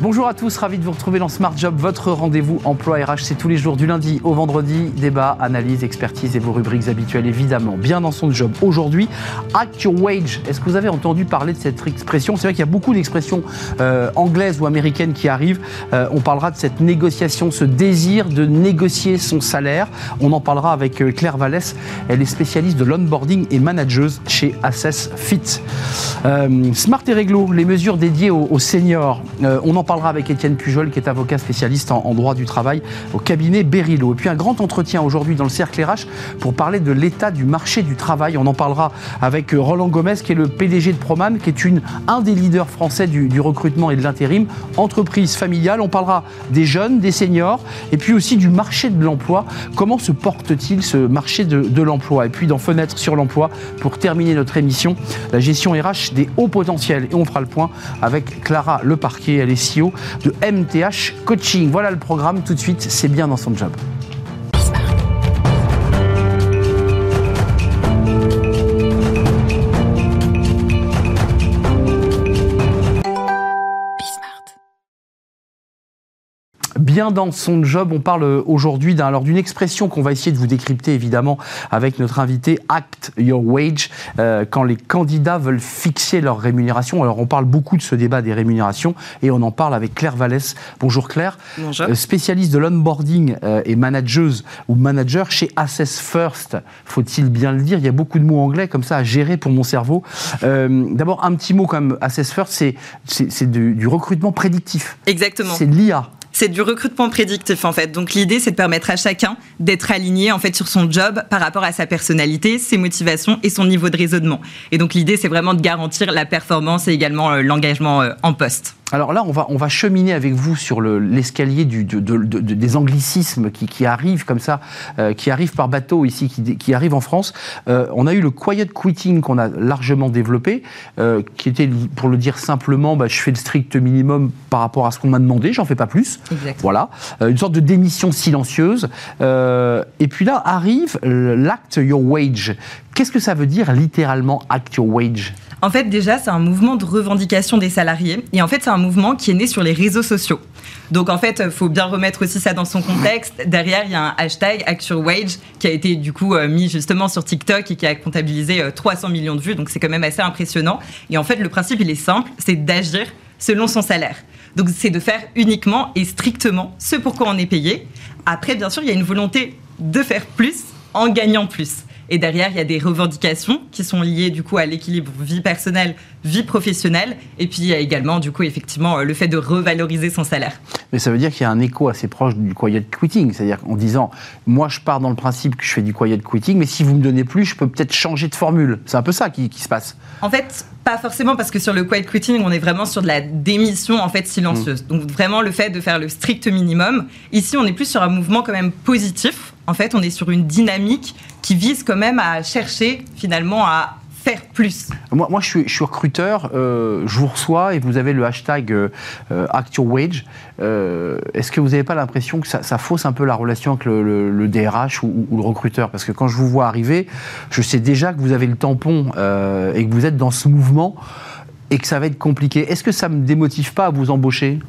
Bonjour à tous, ravi de vous retrouver dans Smart Job, votre rendez-vous emploi RH. C'est tous les jours du lundi au vendredi. Débat, analyse, expertise et vos rubriques habituelles évidemment. Bien dans son job. Aujourd'hui, Act Your Wage. Est-ce que vous avez entendu parler de cette expression? C'est vrai qu'il y a beaucoup d'expressions euh, anglaises ou américaines qui arrivent. Euh, on parlera de cette négociation, ce désir de négocier son salaire. On en parlera avec euh, Claire Vallès. Elle est spécialiste de l'onboarding et manageuse chez Assess Fit. Smart et Réglo, les mesures dédiées aux, seniors. Parlera avec Étienne Pujol, qui est avocat spécialiste en, droit du travail au cabinet Berilo. Et puis un grand entretien aujourd'hui dans le cercle RH pour parler de l'état du marché du travail. On en parlera avec Roland Gomez, qui est le PDG de Proman, qui est une, un des leaders français du, recrutement et de l'intérim, entreprise familiale. On parlera des jeunes, des seniors, et puis aussi du marché de l'emploi. Comment se porte-t-il ce marché de, de l'emploi? Et puis dans Fenêtre sur l'emploi, pour terminer notre émission, la gestion RH des hauts potentiels. Et on fera le point avec Clara Leparquet, elle est De MTH Coaching. Voilà le programme tout de suite, c'est bien dans son job. Bien dans son job. On parle aujourd'hui d'une expression qu'on va essayer de vous décrypter évidemment avec notre invité Act Your Wage euh, quand les candidats veulent fixer leur rémunération. Alors on parle beaucoup de ce débat des rémunérations et on en parle avec Claire Vallès. Bonjour Claire, Bonjour. Euh, spécialiste de l'onboarding euh, et manageuse ou manager chez Assess First. Faut-il bien le dire? Il y a beaucoup de mots anglais comme ça à gérer pour mon cerveau. D'abord un petit mot comme Assess First, c'est du, du recrutement prédictif. Exactement. C'est de l'IA. C'est du recrutement prédictif en fait. Donc l'idée c'est de permettre à chacun d'être aligné en fait sur son job par rapport à sa personnalité, ses motivations et son niveau de raisonnement. Et donc l'idée c'est vraiment de garantir la performance et également euh, l'engagement euh, en poste. Alors là, on va, on va cheminer avec vous sur l'escalier des anglicismes qui, qui, arrivent comme ça, euh, qui arrivent par bateau ici, qui, qui arrivent en France. Euh, on a eu le quiet quitting qu'on a largement développé, euh, qui était, pour le dire simplement, bah, je fais le strict minimum par rapport à ce qu'on m'a demandé, j'en fais pas plus. Voilà, une sorte de démission silencieuse. et puis là arrive l'act your wage. Qu'est-ce que ça veut dire littéralement act your wage? En fait, déjà, c'est un mouvement de revendication des salariés. Et en fait, c'est un mouvement qui est né sur les réseaux sociaux. Donc, en fait, il faut bien remettre aussi ça dans son contexte. Derrière, il y a un hashtag ActualWage qui a été du coup euh, mis justement sur TikTok et qui a comptabilisé 300 euh, millions de vues. Donc, c'est quand même assez impressionnant. Et en fait, le principe, il est simple c'est d'agir selon son salaire. Donc, c'est de faire uniquement et strictement ce pour quoi on est payé. Après, bien sûr, il y a une volonté de faire plus en gagnant plus. Et derrière, il y a des revendications qui sont liées du coup à l'équilibre vie personnelle, vie professionnelle. Et puis il y a également du coup effectivement le fait de revaloriser son salaire. Mais ça veut dire qu'il y a un écho assez proche du quiet quitting, c'est-à-dire en disant moi je pars dans le principe que je fais du quiet quitting, mais si vous me donnez plus, je peux peut-être changer de formule. C'est un peu ça qui, se passe. En fait, pas forcément parce que sur le quiet quitting, on est vraiment sur de la démission en fait silencieuse. Mmh. Donc vraiment le fait de faire le strict minimum. Ici, on est plus sur un mouvement quand même positif. En fait, on est sur une dynamique qui vise quand même à chercher finalement à faire plus Moi, moi je, suis, recruteur, euh, je vous reçois et vous avez le hashtag euh, ActualWage. Euh, Est-ce que vous n'avez pas l'impression que ça, fausse un peu la relation avec le, DRH ou, ou, le recruteur? Parce que quand je vous vois arriver, je sais déjà que vous avez le tampon euh, et que vous êtes dans ce mouvement et que ça va être compliqué. Est-ce que ça ne me démotive pas à vous embaucher?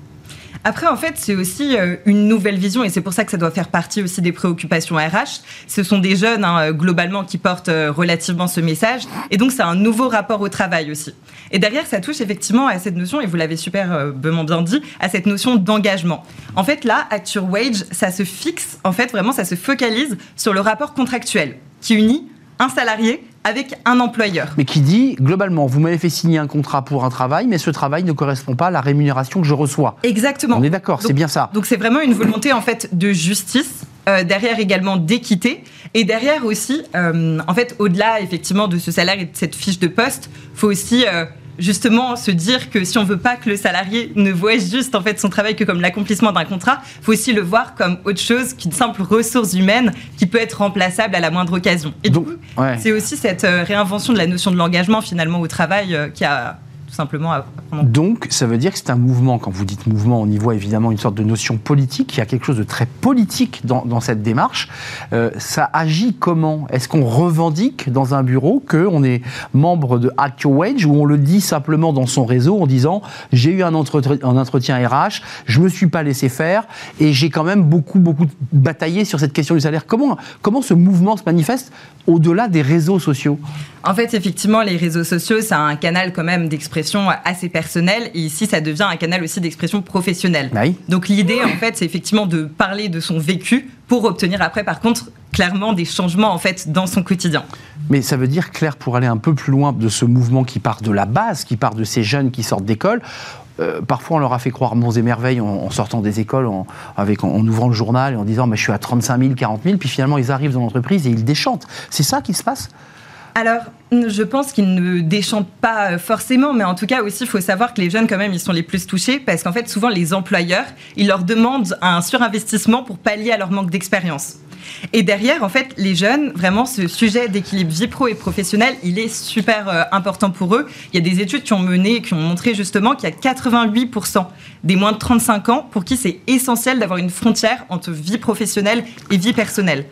Après, en fait, c'est aussi euh, une nouvelle vision et c'est pour ça que ça doit faire partie aussi des préoccupations RH. Ce sont des jeunes, hein, euh, globalement, qui portent euh, relativement ce message. Et donc, c'est un nouveau rapport au travail aussi. Et derrière, ça touche effectivement à cette notion, et vous l'avez superbement bien dit, à cette notion d'engagement. En fait, là, Acture Wage, ça se fixe, en fait, vraiment, ça se focalise sur le rapport contractuel qui unit un salarié avec un employeur. Mais qui dit, globalement, vous m'avez fait signer un contrat pour un travail, mais ce travail ne correspond pas à la rémunération que je reçois. Exactement. On est d'accord, c'est bien ça. Donc c'est vraiment une volonté en fait de justice, euh, derrière également d'équité, et derrière aussi, euh, en fait, au-delà effectivement de ce salaire et de cette fiche de poste, faut aussi euh, justement se dire que si on veut pas que le salarié ne voit juste en fait son travail que comme l'accomplissement d'un contrat, faut aussi le voir comme autre chose qu'une simple ressource humaine qui peut être remplaçable à la moindre occasion. Et Donc, c'est aussi cette euh, réinvention de la notion de l'engagement finalement au travail euh, qui a Donc, ça veut dire que c'est un mouvement, quand vous dites mouvement, on y voit évidemment une sorte de notion politique, il y a quelque chose de très politique dans, cette démarche. Euh, ça agit comment? Est-ce qu'on revendique dans un bureau qu'on est membre de Act Your Wage ou on le dit simplement dans son réseau en disant j'ai eu un entretien, un entretien RH, je me suis pas laissé faire et j'ai quand même beaucoup, beaucoup bataillé sur cette question du salaire. Comment, comment ce mouvement se manifeste au-delà des réseaux sociaux? En fait, effectivement, les réseaux sociaux, c'est un canal quand même d'expression assez personnel. Et ici, ça devient un canal aussi d'expression professionnelle. Bah Donc l'idée, en fait, c'est effectivement de parler de son vécu pour obtenir après, par contre, clairement des changements en fait dans son quotidien. Mais ça veut dire, Claire, pour aller un peu plus loin de ce mouvement qui part de la base, qui part de ces jeunes qui sortent d'école, euh, parfois, on leur a fait croire monts et merveilles en, sortant des écoles, en, avec, en, ouvrant le journal et en disant mais Je suis à 35 000, 40 000. Puis finalement, ils arrivent dans l'entreprise et ils déchantent. C'est ça qui se passe? Alors, je pense qu'ils ne déchantent pas euh, forcément, mais en tout cas aussi, il faut savoir que les jeunes, quand même, ils sont les plus touchés parce qu'en fait, souvent, les employeurs, ils leur demandent un surinvestissement pour pallier à leur manque d'expérience. Et derrière, en fait, les jeunes, vraiment, ce sujet d'équilibre vie pro et professionnelle, il est super euh, important pour eux. Il y a des études qui ont mené, qui ont montré justement qu'il y a 88% des moins de 35 ans pour qui c'est essentiel d'avoir une frontière entre vie professionnelle et vie personnelle.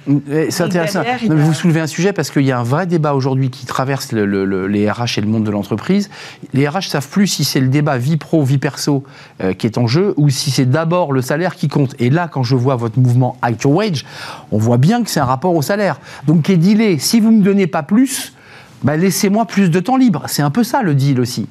C'est intéressant. Vous soulevez un sujet parce qu'il y a un vrai débat aujourd'hui qui traverse les RH et le monde de l'entreprise. Les RH savent plus si c'est le débat vie pro, vie perso euh, qui est en jeu ou si c'est d'abord le salaire qui compte. Et là, quand je vois votre mouvement Actual Wage, on voit bien que c'est un rapport au salaire. Donc, qui est dealé, si vous ne me donnez pas plus, bah, laissez-moi plus de temps libre. C'est un peu ça le deal aussi.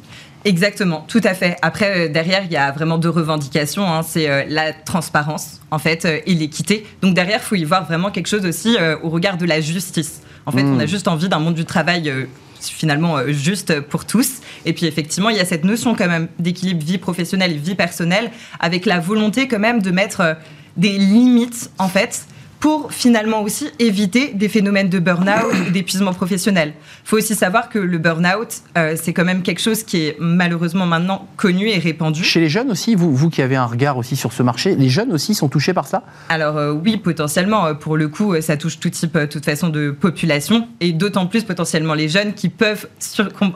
Exactement, tout à fait. Après, euh, derrière, il y a vraiment deux revendications. Hein. C'est euh, la transparence, en fait, euh, et l'équité. Donc derrière, il faut y voir vraiment quelque chose aussi au regard de la justice. En fait, on a hmm. juste envie d'un monde du travail finalement juste pour tous. Et puis effectivement, il y a cette notion quand même d'équilibre vie professionnelle et vie personnelle, avec la volonté quand même de mettre des limites, en fait, pour finalement aussi éviter des phénomènes de burn-out ou d'épuisement professionnel. Il faut aussi savoir que le burn-out, euh, c'est quand même quelque chose qui est malheureusement maintenant connu et répandu. Chez les jeunes aussi, vous, vous qui avez un regard aussi sur ce marché, les jeunes aussi sont touchés par ça? Alors euh, oui, potentiellement. Euh, pour le coup, ça touche tout type, toute façon de population et d'autant plus potentiellement les jeunes qui peuvent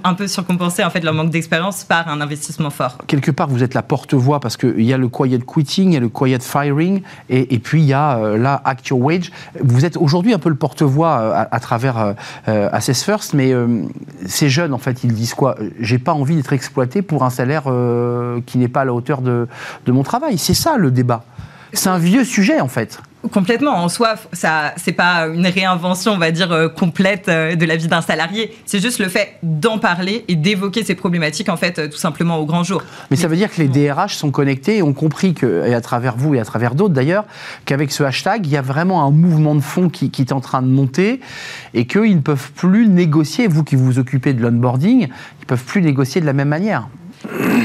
un peu surcompenser en fait leur manque d'expérience par un investissement fort. Quelque part, vous êtes la porte-voix parce qu'il y a le quiet quitting, il y a le quiet firing et, et puis il y a là actuellement Wage. Vous êtes aujourd'hui un peu le porte-voix euh, à, travers euh, euh, Assess First, mais ces jeunes, en fait, ils disent quoi? J'ai pas envie d'être exploité pour un salaire qui n'est pas à la hauteur de mon travail. C'est ça le débat. C'est un vieux sujet, en fait. Complètement. En soi, ça, c'est pas une réinvention, on va dire, euh, complète euh, de la vie d'un salarié. C'est juste le fait d'en parler et d'évoquer ces problématiques, en fait, euh, tout simplement au grand jour. Mais ça veut dire que les DRH sont connectés et ont compris que, et à travers vous et à travers d'autres d'ailleurs, qu'avec ce hashtag, il y a vraiment un mouvement de fond qui, qui est en train de monter et qu'ils ne peuvent plus négocier, vous qui vous occupez de l'onboarding, ils ne peuvent plus négocier de la même manière.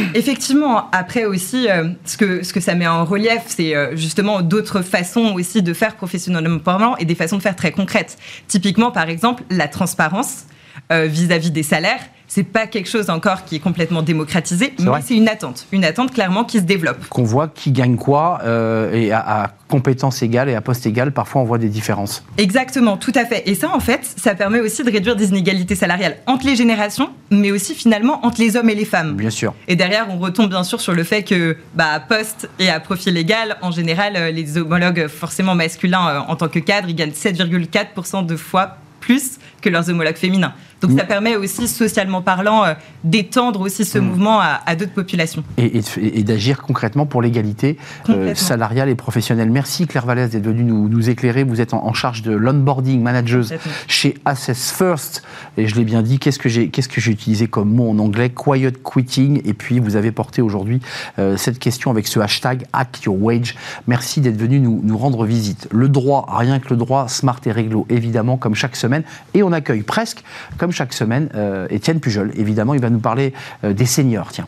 Effectivement, après aussi, euh, ce, que, ce que ça met en relief, c'est euh, justement d'autres façons aussi de faire professionnellement parlant et des façons de faire très concrètes. Typiquement, par exemple, la transparence euh, vis-à-vis des salaires c'est pas quelque chose encore qui est complètement démocratisé, mais c'est une attente, une attente clairement qui se développe. Qu'on voit qui gagne quoi euh, et à, compétence égale et à poste égal, parfois on voit des différences. Exactement, tout à fait. Et ça, en fait, ça permet aussi de réduire des inégalités salariales entre les générations, mais aussi finalement entre les hommes et les femmes. Bien sûr. Et derrière, on retombe bien sûr sur le fait que, bah, à poste et à profil égal, en général, euh, les homologues forcément masculins euh, en tant que cadre, ils gagnent 7,4% de fois plus que leurs homologues féminins. Donc ça permet aussi, socialement parlant, euh, d'étendre aussi ce mm. mouvement à, d'autres populations. Et, d'agir concrètement pour l'égalité euh, salariale et professionnelle. Merci Claire Vallès d'être venue nous, éclairer. Vous êtes en, charge de l'onboarding manager chez Assess First. Et je l'ai bien dit, qu'est-ce que j'ai qu'est-ce que j'ai utilisé comme mot en anglais? Quiet quitting. Et puis vous avez porté aujourd'hui euh, cette question avec ce hashtag Act Your Wage. Merci d'être venu nous, nous rendre visite. Le droit, rien que le droit, smart et réglo, évidemment, comme chaque semaine. Et on accueille presque, comme chaque semaine, euh, Étienne Pujol. Évidemment, il va nous parler euh, des seniors. Tiens.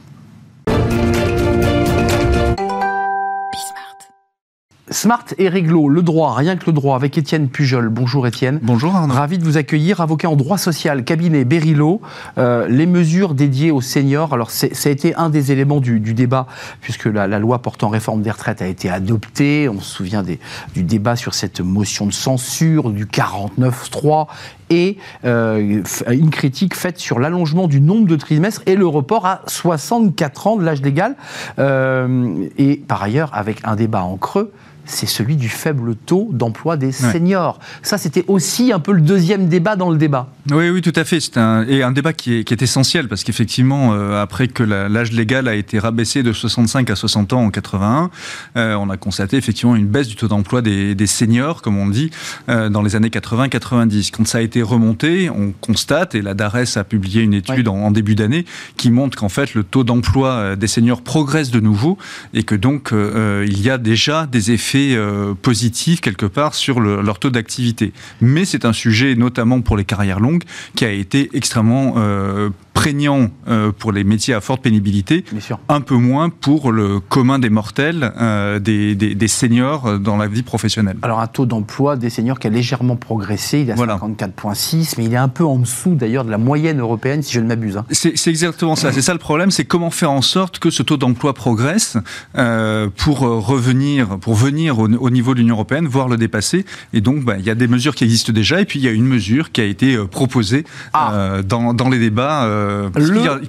Smart et réglo, le droit, rien que le droit, avec Étienne Pujol. Bonjour Étienne. Bonjour Arnaud. Ravi de vous accueillir, avocat en droit social, cabinet Berilo. Euh, les mesures dédiées aux seniors, alors ça a été un des éléments du, débat, puisque la, loi portant réforme des retraites a été adoptée. On se souvient des, du débat sur cette motion de censure, du 49-3, et euh, une critique faite sur l'allongement du nombre de trimestres et le report à 64 ans de l'âge légal. Euh, et par ailleurs, avec un débat en creux c'est celui du faible taux d'emploi des seniors. Ça, c'était aussi un peu le deuxième débat dans le débat. Oui, oui, tout à fait. C'est un, et un débat qui est, qui est essentiel parce qu'effectivement, euh, après que l'âge légal a été rabaissé de 65 à 60 ans en 81, euh, on a constaté effectivement une baisse du taux d'emploi des, des, seniors, comme on dit, euh, dans les années 80-90. Quand ça a été remonté, on constate, et la DARES a publié une étude en, en, début d'année, qui montre qu'en fait le taux d'emploi des seniors progresse de nouveau et que donc il y a déjà des effets euh, positif quelque part sur leur taux d'activité. Mais c'est un sujet, notamment pour les carrières longues, qui a été extrêmement euh, prégnant euh, pour les métiers à forte pénibilité, un peu moins pour le commun des mortels, euh, des, des, seniors dans la vie professionnelle. Alors un taux d'emploi des seniors qui a légèrement progressé, il est à 54,6, mais il est un peu en dessous d'ailleurs de la moyenne européenne, si je ne m'abuse. Hein. C'est exactement ça, c'est ça le problème, c'est comment faire en sorte que ce taux d'emploi progresse euh, pour revenir, pour venir au, niveau de l'Union européenne, voire le dépasser. Et donc, bah, il y a des mesures qui existent déjà, et puis il y a une mesure qui a été proposée ah. dans, dans, les débats euh,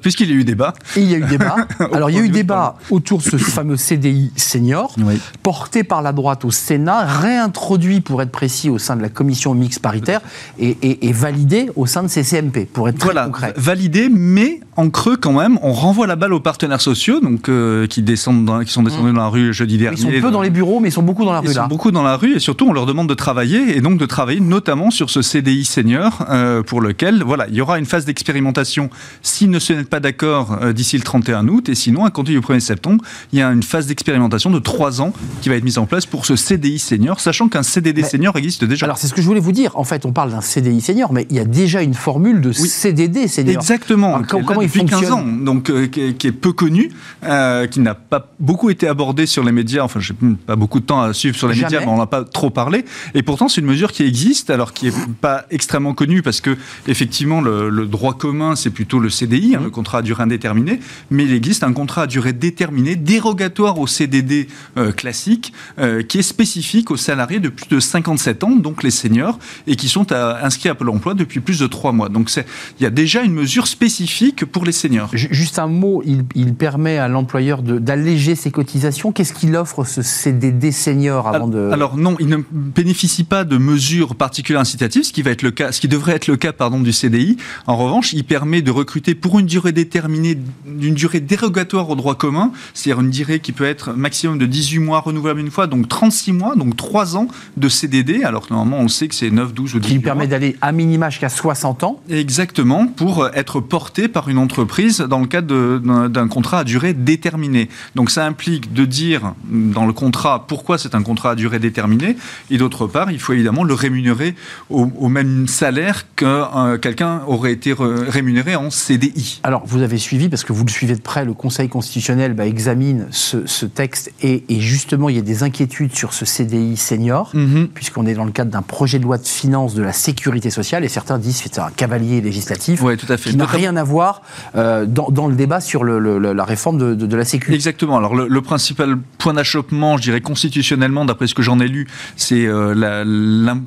puisqu'il y a eu débat. il y a eu débat. Alors, il y a eu débat autour de ce fameux CDI senior, porté par la droite au Sénat, réintroduit, pour être précis, au sein de la commission mixte paritaire et, validé au sein de CCMP, pour être très voilà, validé, mais en creux quand même, on renvoie la balle aux partenaires sociaux, donc euh, qui descendent, qui sont descendus mmh. dans la rue jeudi dernier. Ils sont peu dans les bureaux, mais ils sont beaucoup dans la rue. Ils sont beaucoup dans la rue, et surtout on leur demande de travailler, et donc de travailler notamment sur ce CDI senior, euh, pour lequel, voilà, il y aura une phase d'expérimentation S'ils ne se mettent pas d'accord euh, d'ici le 31 août, et sinon, à compter du 1er septembre, il y a une phase d'expérimentation de 3 ans qui va être mise en place pour ce CDI senior, sachant qu'un CDD senior existe déjà. Alors, c'est ce que je voulais vous dire. En fait, on parle d'un CDI senior, mais il y a déjà une formule de CDD senior. Exactement. comment, il fonctionne 15 ans, donc euh, qui, est, peu connu, euh, qui n'a pas beaucoup été abordé sur les médias. Enfin, j'ai pas beaucoup de temps à suivre sur les médias, mais on n'en a pas trop parlé. Et pourtant, c'est une mesure qui existe, alors qui est pas extrêmement connue, parce que effectivement, le, le droit commun, c'est plutôt le CDI, hein, le contrat à durée indéterminée, mais il existe un contrat à durée déterminée, dérogatoire au CDD euh, classique, euh, qui est spécifique aux salariés de plus de 57 ans, donc les seniors, et qui sont inscrits à Pôle emploi depuis plus de 3 mois. Donc il y a déjà une mesure spécifique pour les seniors. Juste un mot, il, permet à l'employeur d'alléger ses cotisations. Qu'est-ce qu'il offre ce CDD senior avant alors, de... Alors non, il ne bénéficie pas de mesures particulières incitatives, ce qui, va être le cas, ce qui devrait être le cas pardon, du CDI. En revanche, il permet de recruter pour une durée déterminée, d'une durée dérogatoire au droit commun, c'est-à-dire une durée qui peut être maximum de 18 mois renouvelable une fois, donc 36 mois, donc 3 ans de CDD, alors que normalement on sait que c'est 9, 12 ou 18 Qui permet d'aller à minima jusqu'à 60 ans Exactement, pour être porté par une entreprise dans le cadre d'un contrat à durée déterminée. Donc ça implique de dire dans le contrat pourquoi c'est un contrat à durée déterminée, et d'autre part, il faut évidemment le rémunérer au, même salaire que euh, quelqu'un aurait été rémunéré en CDI. Alors, vous avez suivi, parce que vous le suivez de près, le Conseil constitutionnel bah, examine ce, texte et, justement, il y a des inquiétudes sur ce CDI senior, mhm. puisqu'on est dans le cadre d'un projet de loi de finances de la sécurité sociale et certains disent que c'est un cavalier législatif ouais, tout à fait. qui n'a rien à voir euh, dans, le débat sur la réforme de, la sécurité. Exactement. Alors, le, principal point d'achoppement, je dirais constitutionnellement, d'après ce que j'en ai lu, c'est euh,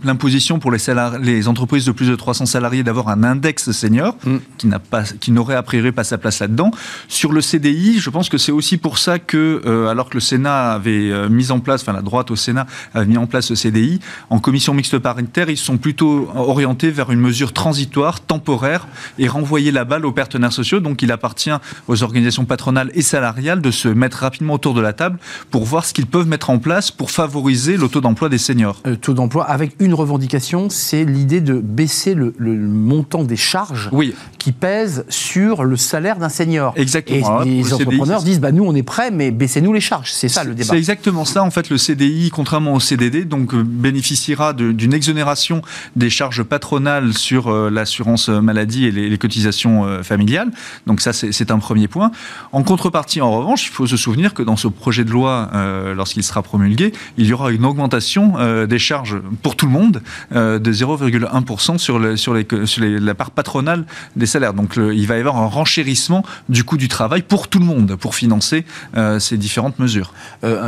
l'imposition pour les, les entreprises de plus de 300 salariés d'avoir un index senior mm. qui n'aurait a priori pas sa place là-dedans. Sur le CDI, je pense que c'est aussi pour ça que, euh, alors que le Sénat avait euh, mis en place, enfin la droite au Sénat avait mis en place le CDI, en commission mixte paritaire, ils sont plutôt orientés vers une mesure transitoire, temporaire, et renvoyer la balle aux partenaires sociaux. Donc il appartient aux organisations patronales et salariales de se mettre rapidement autour de la table pour voir ce qu'ils peuvent mettre en place pour favoriser le taux d'emploi des seniors. Le taux d'emploi avec une revendication, c'est l'idée de baisser le, montant des charges oui. qui pèsent pèse sur le salaire d'un senior. Exactement. Et les entrepreneurs disent bah, nous, on est prêts, mais baissez-nous les charges. C'est ça le débat. C'est exactement ça. En fait, le CDI, contrairement au CDD, donc, euh, bénéficiera d'une exonération des charges patronales sur euh, l'assurance maladie et les, cotisations euh, familiales. Donc, ça, c'est un premier point. En contrepartie, en revanche, il faut se souvenir que dans ce projet de loi, lorsqu'il sera promulgué, il y aura une augmentation des charges pour tout le monde de 0,1% sur, le, sur, les, sur la part patronale des salaires. Donc, il va y avoir un renchérissement du coût du travail pour tout le monde, pour financer ces différentes mesures.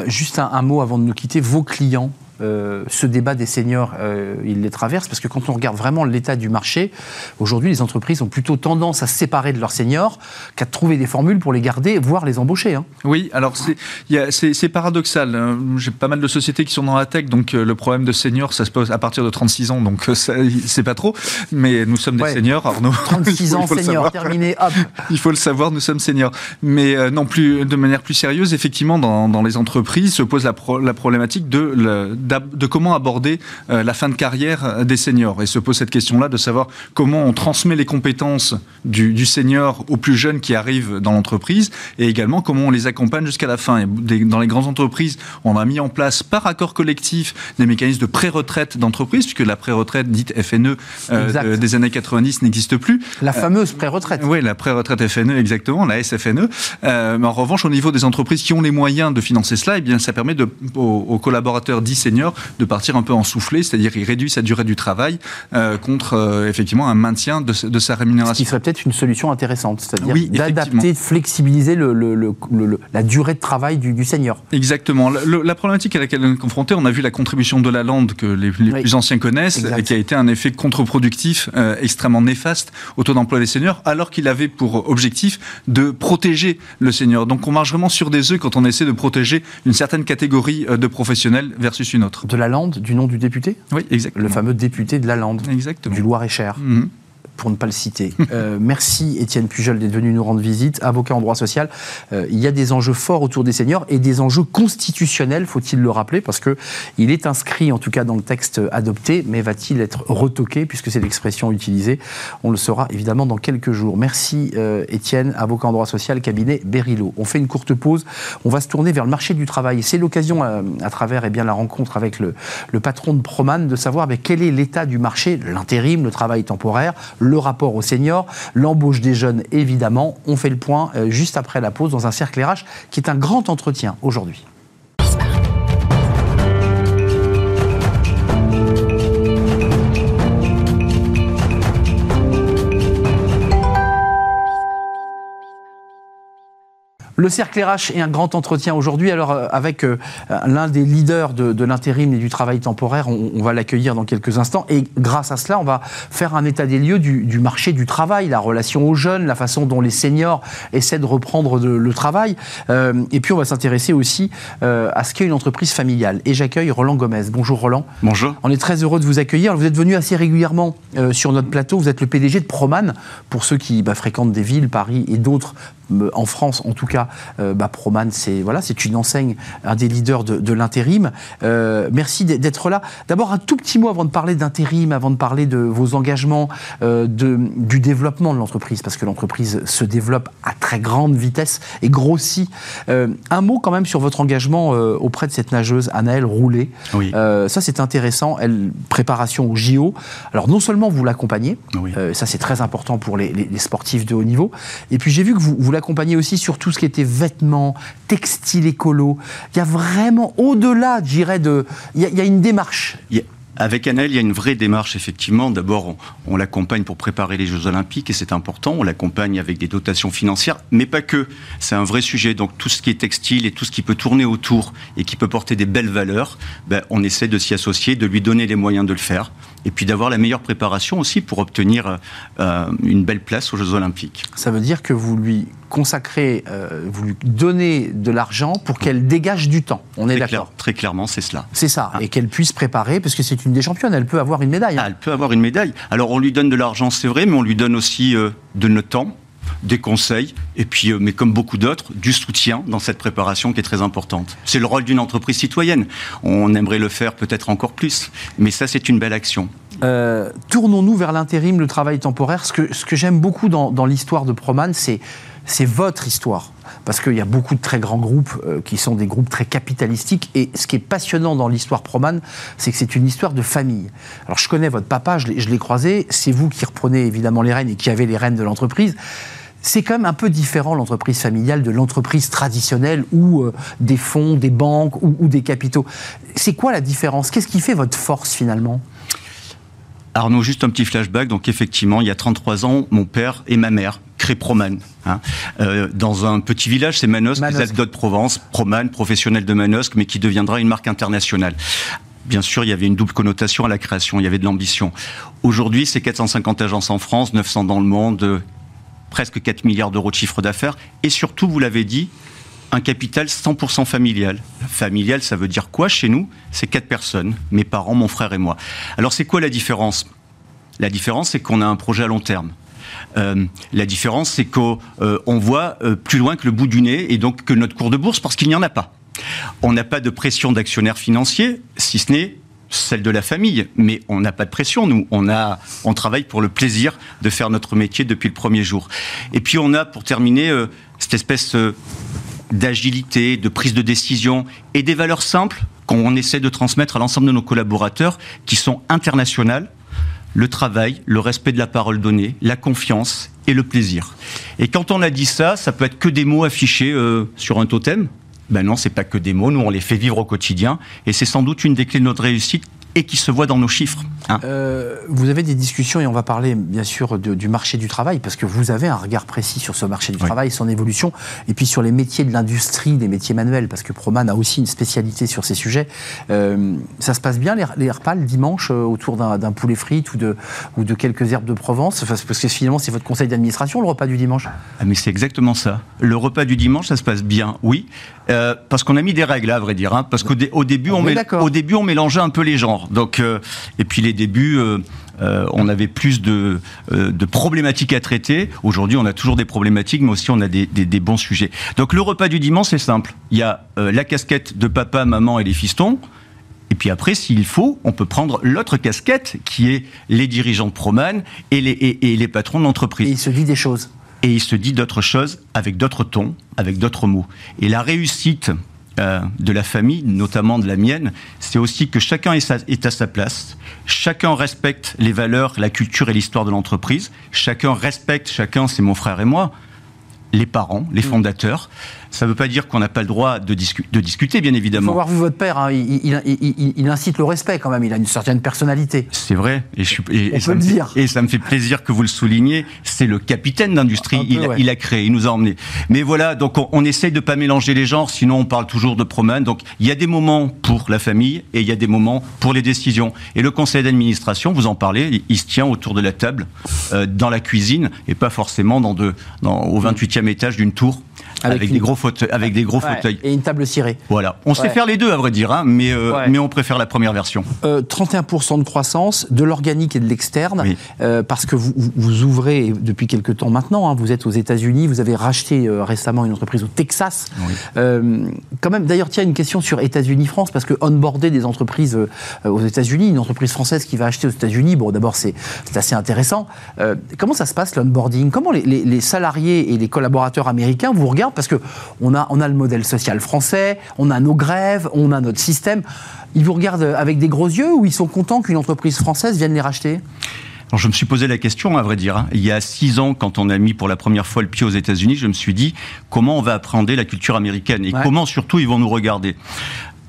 juste un, mot avant de nous quitter. Vos clients, euh, ce débat des seniors, euh, il les traverse parce que quand on regarde vraiment l'état du marché, aujourd'hui, les entreprises ont plutôt tendance à se séparer de leurs seniors qu'à trouver des formules pour les garder, voire les embaucher. Hein. Oui, alors c'est paradoxal. Hein. J'ai pas mal de sociétés qui sont dans la tech, donc euh, le problème de seniors, ça se pose à partir de 36 ans, donc c'est pas trop. Mais nous sommes des seniors, Arnaud. 36 ans, seniors, terminé, hop. Il faut le savoir, nous sommes seniors. Mais non plus, de manière plus sérieuse, effectivement, dans, dans les entreprises se pose la, la problématique de, de comment aborder euh, la fin de carrière euh, des seniors. Et se pose cette question-là de savoir comment on transmet les compétences du, senior aux plus jeunes qui arrivent dans l'entreprise et également comment on les accompagne jusqu'à la fin. dans les grandes entreprises, on a mis en place par accord collectif des mécanismes de pré-retraite d'entreprise, puisque la pré-retraite dite FNE euh, des années 90 n'existe plus. La fameuse pré-retraite. oui, la pré-retraite FNE, exactement, la SFNE. mais en revanche, au niveau des entreprises qui ont les moyens de financer cela, eh bien, ça permet de, aux, aux collaborateurs dits seniors de partir un peu en soufflé, c'est-à-dire il réduit sa durée du travail euh, contre euh, effectivement un maintien de, sa rémunération. Ce qui serait peut-être une solution intéressante, c'est-à-dire d'adapter, de flexibiliser le, la durée de travail du, senior. Exactement. la problématique à laquelle on est confronté, on a vu la contribution de la lande que les, plus anciens connaissent et qui a été un effet contre-productif euh, extrêmement néfaste au taux d'emploi des seniors, alors qu'il avait pour objectif de protéger le senior. Donc on marche vraiment sur des œufs quand on essaie de protéger une certaine catégorie de professionnels versus une De la Lande, du nom du député? Oui, exactement. Le fameux député de la Lande, exactement. du Loir-et-Cher. Mhm pour ne pas le citer. Euh, merci Étienne Pujol d'être venu nous rendre visite, avocat en droit social. Euh, il y a des enjeux forts autour des seniors et des enjeux constitutionnels, faut-il le rappeler, parce que il est inscrit en tout cas dans le texte adopté, mais va-t-il être retoqué puisque c'est l'expression utilisée? On le saura évidemment dans quelques jours. Merci euh, Étienne, avocat en droit social, cabinet Berilo. On fait une courte pause. On va se tourner vers le marché du travail. C'est l'occasion à, travers eh bien, la rencontre avec le, le patron de Proman de savoir mais, quel est l'état du marché, l'intérim, le travail temporaire, le rapport aux seniors, l'embauche des jeunes évidemment. On fait le point euh, juste après la pause dans un cercle RH qui est un grand entretien aujourd'hui. Le cercle RH est un grand entretien aujourd'hui. Alors, euh, avec euh, l'un des leaders de, l'intérim et du travail temporaire, on, va l'accueillir dans quelques instants. Et grâce à cela, on va faire un état des lieux du, marché du travail, la relation aux jeunes, la façon dont les seniors essaient de reprendre le travail. Euh, et puis, on va s'intéresser aussi à ce qu'est une entreprise familiale. Et j'accueille Roland Gomez. Bonjour Roland. Bonjour. On est très heureux de vous accueillir. Vous êtes venu assez régulièrement sur notre plateau. Vous êtes le PDG de Proman, pour ceux qui bah, fréquentent des villes, Paris et d'autres en France, en tout cas, euh, bah, Proman, c'est voilà, c'est une enseigne, un des leaders de, l'intérim. Euh, merci d'être là. D'abord, un tout petit mot avant de parler d'intérim, avant de parler de vos engagements, de, du développement de l'entreprise, parce que l'entreprise se développe à très grande vitesse et grossit. un mot quand même sur votre engagement auprès de cette nageuse, Anaëlle Roulet. Oui. ça, c'est intéressant. Elle, préparation au JO. Alors, non seulement vous l'accompagnez, ça c'est très important pour les, sportifs de haut niveau, et puis j'ai vu que vous, vous l'accompagner aussi sur tout ce qui était vêtements, textiles écolo. Il y a vraiment, au-delà, je dirais, de. Il y, a, une démarche. Avec Annelle, il y a une vraie démarche, effectivement. D'abord, on, l'accompagne pour préparer les Jeux Olympiques, et c'est important. On l'accompagne avec des dotations financières, mais pas que. C'est un vrai sujet. Donc, tout ce qui est textile et tout ce qui peut tourner autour et qui peut porter des belles valeurs, ben, on essaie de s'y associer, de lui donner les moyens de le faire, et puis d'avoir la meilleure préparation aussi pour obtenir euh, une belle place aux Jeux Olympiques. Ça veut dire que vous lui consacrez, euh, vous lui donnez de l'argent pour qu'elle dégage du temps. On est d'accord Très clairement, c'est cela. C'est ça. Ah. Et qu'elle puisse préparer, parce que c'est une des championnes, elle peut avoir une médaille. Hein. Ah, elle peut avoir une médaille. Alors on lui donne de l'argent, c'est vrai, mais on lui donne aussi euh, de notre temps des conseils, et puis, euh, mais comme beaucoup d'autres, du soutien dans cette préparation qui est très importante. C'est le rôle d'une entreprise citoyenne. On aimerait le faire peut-être encore plus, mais ça, c'est une belle action. Euh, tournons-nous vers l'intérim, le travail temporaire. Ce que, ce que j'aime beaucoup dans, dans l'histoire de Proman, c'est votre histoire. Parce qu'il y a beaucoup de très grands groupes euh, qui sont des groupes très capitalistiques. Et ce qui est passionnant dans l'histoire Proman, c'est que c'est une histoire de famille. Alors je connais votre papa, je l'ai croisé. C'est vous qui reprenez évidemment les rênes et qui avez les rênes de l'entreprise. C'est quand même un peu différent l'entreprise familiale de l'entreprise traditionnelle où euh, des fonds, des banques ou, ou des capitaux. C'est quoi la différence? Qu'est-ce qui fait votre force finalement? Arnaud, juste un petit flashback. Donc effectivement, il y a 33 ans, mon père et ma mère créent Proman. hein. Euh, dans un petit village, c'est Manosque, les Manosque. Alpes de Provence. Proman, professionnel de Manosque, mais qui deviendra une marque internationale. Bien sûr, il y avait une double connotation à la création, il y avait de l'ambition. Aujourd'hui, c'est 450 agences en France, 900 dans le monde, presque 4 milliards d'euros de chiffre d'affaires. Et surtout, vous l'avez dit, un capital 100% familial. Familial, ça veut dire quoi chez nous? C'est quatre personnes, mes parents, mon frère et moi. Alors c'est quoi la différence? La différence, c'est qu'on a un projet à long terme. Euh, la différence, c'est qu'on euh, voit euh, plus loin que le bout du nez et donc que notre cours de bourse, parce qu'il n'y en a pas. On n'a pas de pression d'actionnaires financiers, si ce n'est celle de la famille, mais on n'a pas de pression, nous. On, a, on travaille pour le plaisir de faire notre métier depuis le premier jour. Et puis on a, pour terminer, euh, cette espèce euh, d'agilité, de prise de décision et des valeurs simples qu'on essaie de transmettre à l'ensemble de nos collaborateurs qui sont internationales le travail, le respect de la parole donnée, la confiance et le plaisir. Et quand on a dit ça, ça peut être que des mots affichés euh, sur un totem. Ben non, c'est pas que des mots. Nous, on les fait vivre au quotidien, et c'est sans doute une des clés de notre réussite et qui se voit dans nos chiffres. hein. Euh, vous avez des discussions, et on va parler bien sûr de- du marché du travail, parce que vous avez un regard précis sur ce marché du Oui. travail, son évolution, et puis sur les métiers de l'industrie, des métiers manuels, parce que Proman a aussi une spécialité sur ces sujets. Euh, ça se passe bien les, les repas le dimanche euh, autour d'un poulet frite ou de, ou de quelques herbes de Provence? Parce que finalement, c'est votre conseil d'administration, le repas du dimanche Ah, mais c'est exactement ça. Le repas du dimanche, ça se passe bien, oui, parce qu'on a mis des règles, à vrai dire. hein, parce qu'au dé- au début, On on, au début, on mélangeait un peu les genres. Donc, euh, et puis les débuts. euh, euh, on avait plus de, de problématiques à traiter. Aujourd'hui, on a toujours des problématiques, mais aussi on a des, des- des bons sujets. Donc, le repas du dimanche, c'est simple. Il y a la casquette de papa, maman et les fistons. Et puis après, s'il faut, on peut prendre l'autre casquette, qui est les dirigeants de Proman et les, et- et les patrons Et d'entreprise il se dit des choses. et il se dit d'autres choses avec d'autres tons, avec d'autres mots. Et la réussite euh, de la famille, notamment de la mienne, c'est aussi que chacun est, sa- est à sa place, chacun respecte les valeurs, la culture et l'histoire de l'entreprise, chacun respecte, chacun, c'est mon frère et moi, les parents, les fondateurs. Ça ne veut pas dire qu'on n'a pas le droit de, discu- de discuter, bien Il faut évidemment. avoir vu votre père, hein, il, il- il- il- il incite le respect quand même, il a une certaine personnalité. C'est vrai, et, je suis- et- On et peut ça le me dire. et ça me fait plaisir que vous le souligniez. C'est le capitaine d'industrie. Il, a- ouais. il a créé, il nous a emmenés. Mais voilà, donc on, on essaye de pas mélanger les genres, sinon on parle toujours de promène. Donc il y a des moments pour la famille et il y a des moments pour les décisions. Et le conseil d'administration, vous en parlez, il, il se tient autour de la table, euh, dans la cuisine et pas forcément dans de, dans, au 28e étage d'une tour Avec avec, une- des gros fauteuils. Avec des gros Ouais, fauteuils. Et une table cirée. Voilà, on sait Ouais. faire les deux à vrai dire, hein, mais, euh, Ouais. mais on préfère la première version. Euh, 31% de croissance, de l'organique et de l'externe, Oui. euh, parce que vous, vous- ouvrez depuis quelques temps maintenant, hein, vous êtes aux États-Unis, vous avez racheté euh, récemment une entreprise au Texas. Oui. Euh, quand même, d'ailleurs, tiens, une question sur États-Unis-France, parce que onboarder des entreprises euh, aux États-Unis, une entreprise française qui va acheter aux États-Unis, bon, d'abord, c'est c'est assez intéressant. Euh, comment ça se passe, l'onboarding? Comment les, les- les salariés et les collaborateurs américains vous regardent Parce que on a, on a le modèle social français, on a nos grèves, on a notre système. Ils vous regardent avec des gros yeux ou ils sont contents qu'une entreprise française vienne les racheter? Alors, je me suis posé la question, à vrai dire. hein. Il y a six ans, quand on a mis pour la première fois le pied aux États-Unis, je me suis dit comment on va appréhender la culture américaine? Et Ouais. comment surtout ils vont nous regarder?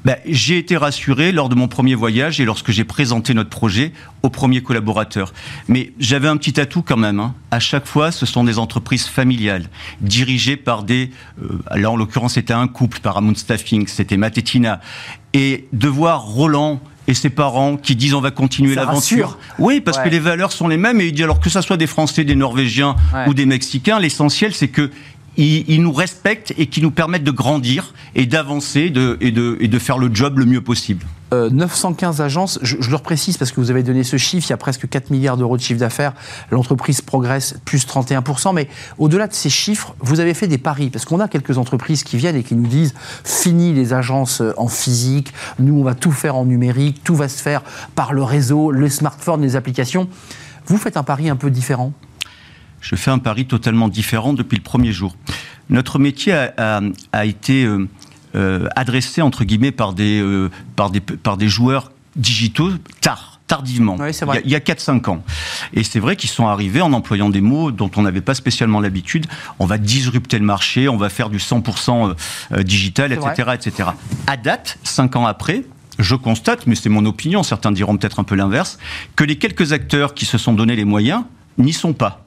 Ben, j'ai été rassuré lors de mon premier voyage et lorsque j'ai présenté notre projet aux premiers collaborateurs. Mais j'avais un petit atout quand même. hein. À chaque fois, ce sont des entreprises familiales, dirigées par des... euh, là, en l'occurrence, c'était un couple, Paramount Staffing, c'était Matt et de voir Roland et ses parents qui disent on va continuer l'aventure. Oui, parce Ouais. que les valeurs sont les mêmes. Et il dit alors que ça soit des Français, des Norvégiens Ouais. ou des Mexicains, l'essentiel c'est que ils, nous respectent et qui nous permettent de grandir et d'avancer et, de, faire le job le mieux possible. 915 euh, agences, je, leur précise parce que vous avez donné ce chiffre, il y a presque 4 milliards d'euros de chiffre d'affaires, l'entreprise progresse plus 31%, mais au-delà de ces chiffres, vous avez fait des paris, parce qu'on a quelques entreprises qui viennent et qui nous disent, fini les agences euh, en physique, nous on va tout faire en numérique, tout va se faire par le réseau, le smartphone, les applications. Vous faites un pari un peu différent? Je fais un pari totalement différent depuis le premier jour. Notre métier a, a, été euh, euh, adressé entre guillemets par des, euh, par des, par des joueurs digitaux tard tardivement, il y a, 4-5 ans. Et c'est vrai qu'ils sont arrivés en employant des mots dont on n'avait pas spécialement l'habitude. On va disrupter le marché, on va faire du 100% digital, etc., etc. À date, 5 ans après, je constate, mais c'est mon opinion, certains diront peut-être un peu l'inverse, que les quelques acteurs qui se sont donné les moyens n'y sont pas.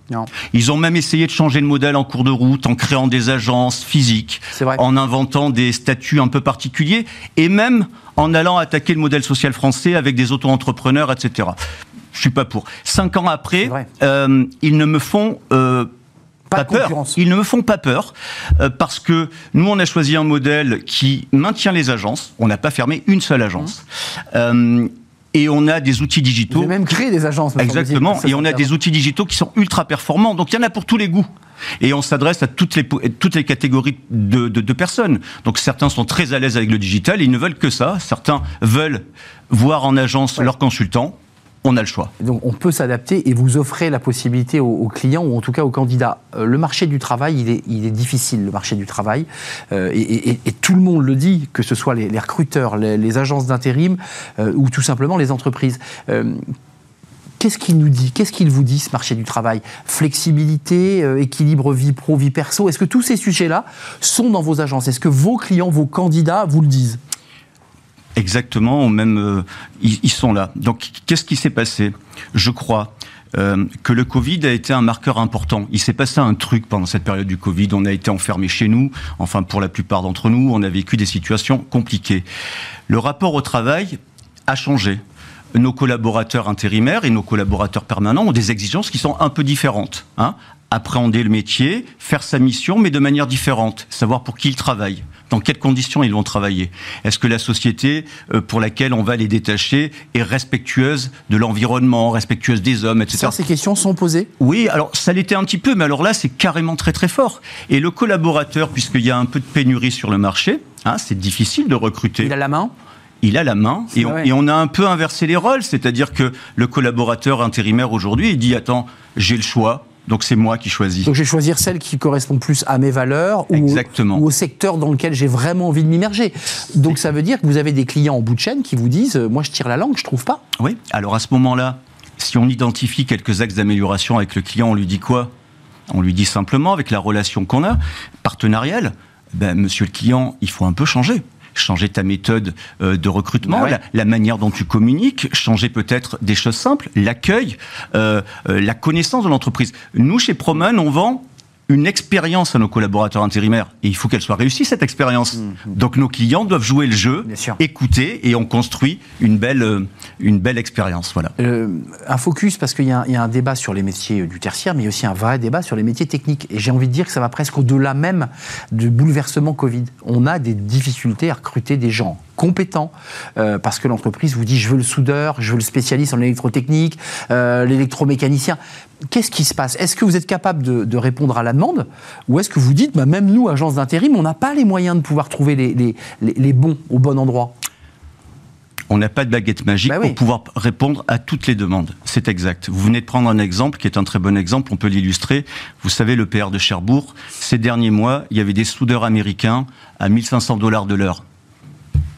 Ils ont même essayé de changer le modèle en cours de route en créant des agences physiques, en inventant des statuts un peu particuliers et même en allant attaquer le modèle social français avec des auto-entrepreneurs, etc. Je suis pas pour. Cinq ans après, euh, ils ne me font euh, pas, peur. Ils ne me font pas peur euh, parce que nous, on a choisi un modèle qui maintient les agences. On n'a pas fermé une seule agence. Mmh et on a des outils digitaux. Vous même créé des agences. Exactement. Et on a des outils digitaux qui sont ultra performants. Donc il y en a pour tous les goûts. Et on s'adresse à toutes les, toutes les catégories de, de, personnes. Donc certains sont très à l'aise avec le digital et ils ne veulent que ça. Certains veulent voir en agence leurs consultants on a le choix. Donc on peut s'adapter et vous offrez la possibilité aux, clients ou en tout cas aux candidats. Euh, le marché du travail, il est, il est, difficile, le marché du travail. Euh, et, tout le monde le dit, que ce soit les, recruteurs, les, agences d'intérim euh, ou tout simplement les entreprises. Qu'est-ce qu'il nous dit? Qu'est-ce qu'il vous dit, ce marché du travail? Flexibilité, équilibre vie pro, vie perso? Est-ce que tous ces sujets-là sont dans vos agences? Est-ce que vos clients, vos candidats vous le disent? Exactement, euh, ils, sont là. Donc, qu'est-ce qui s'est passé? Je crois euh, que le Covid a été un marqueur important. Il s'est passé un truc pendant cette période du Covid. On a été enfermés chez nous. Enfin, pour la plupart d'entre nous, on a vécu des situations compliquées. Le rapport au travail a changé nos collaborateurs intérimaires et nos collaborateurs permanents ont des exigences qui sont un peu différentes. Hein appréhender le métier, faire sa mission, mais de manière différente, savoir pour qui ils travaillent dans quelles conditions ils vont travailler Est-ce que la société euh, pour laquelle on va les détacher est respectueuse de l'environnement, respectueuse des hommes, etc. Ça, ces questions sont posées Oui, alors ça l'était un petit peu, mais alors là, c'est carrément très très fort. Et le collaborateur, puisqu'il y a un peu de pénurie sur le marché, hein, c'est difficile de recruter. Il a la main il a la main et on, et on, a un peu inversé les rôles, c'est-à-dire que le collaborateur intérimaire aujourd'hui, il dit attends, j'ai le choix, donc c'est moi qui choisis. Donc je vais choisir celle qui correspond plus à mes valeurs ou, Au, secteur dans lequel j'ai vraiment envie de m'immerger. Donc ça veut dire que vous avez des clients en bout de chaîne qui vous disent euh, moi je tire la langue, je trouve pas. Oui. Alors à ce moment-là, si on identifie quelques axes d'amélioration avec le client, on lui dit quoi? On lui dit simplement avec la relation qu'on a partenariale. Ben, monsieur le client, il faut un peu changer changer ta méthode euh, de recrutement, bah la, manière dont tu communiques, changer peut-être des choses simples, l'accueil, euh, euh, la connaissance de l'entreprise. Nous, chez Proman, on vend une expérience à nos collaborateurs intérimaires. Et il faut qu'elle soit réussie, cette expérience. Mmh. Donc nos clients doivent jouer le jeu, écouter, et on construit une belle, euh, une belle expérience. Voilà. Euh, un focus, parce qu'il y, y, a un débat sur les métiers du tertiaire, mais il y a aussi un vrai débat sur les métiers techniques. Et j'ai envie de dire que ça va presque au-delà même du bouleversement Covid. On a des difficultés à recruter des gens compétents, euh, parce que l'entreprise vous dit je veux le soudeur, je veux le spécialiste en électrotechnique, euh, l'électromécanicien. Qu'est-ce qui se passe? Est-ce que vous êtes capable de, répondre à la demande Ou est-ce que vous dites, bah, même nous, agence d'intérim, on n'a pas les moyens de pouvoir trouver les, les, bons au bon endroit? On n'a pas de baguette magique bah pour pouvoir répondre à toutes les demandes. C'est exact. Vous venez de prendre un exemple qui est un très bon exemple, on peut l'illustrer. Vous savez, le PR de Cherbourg, ces derniers mois, il y avait des soudeurs américains à 1500 dollars de l'heure.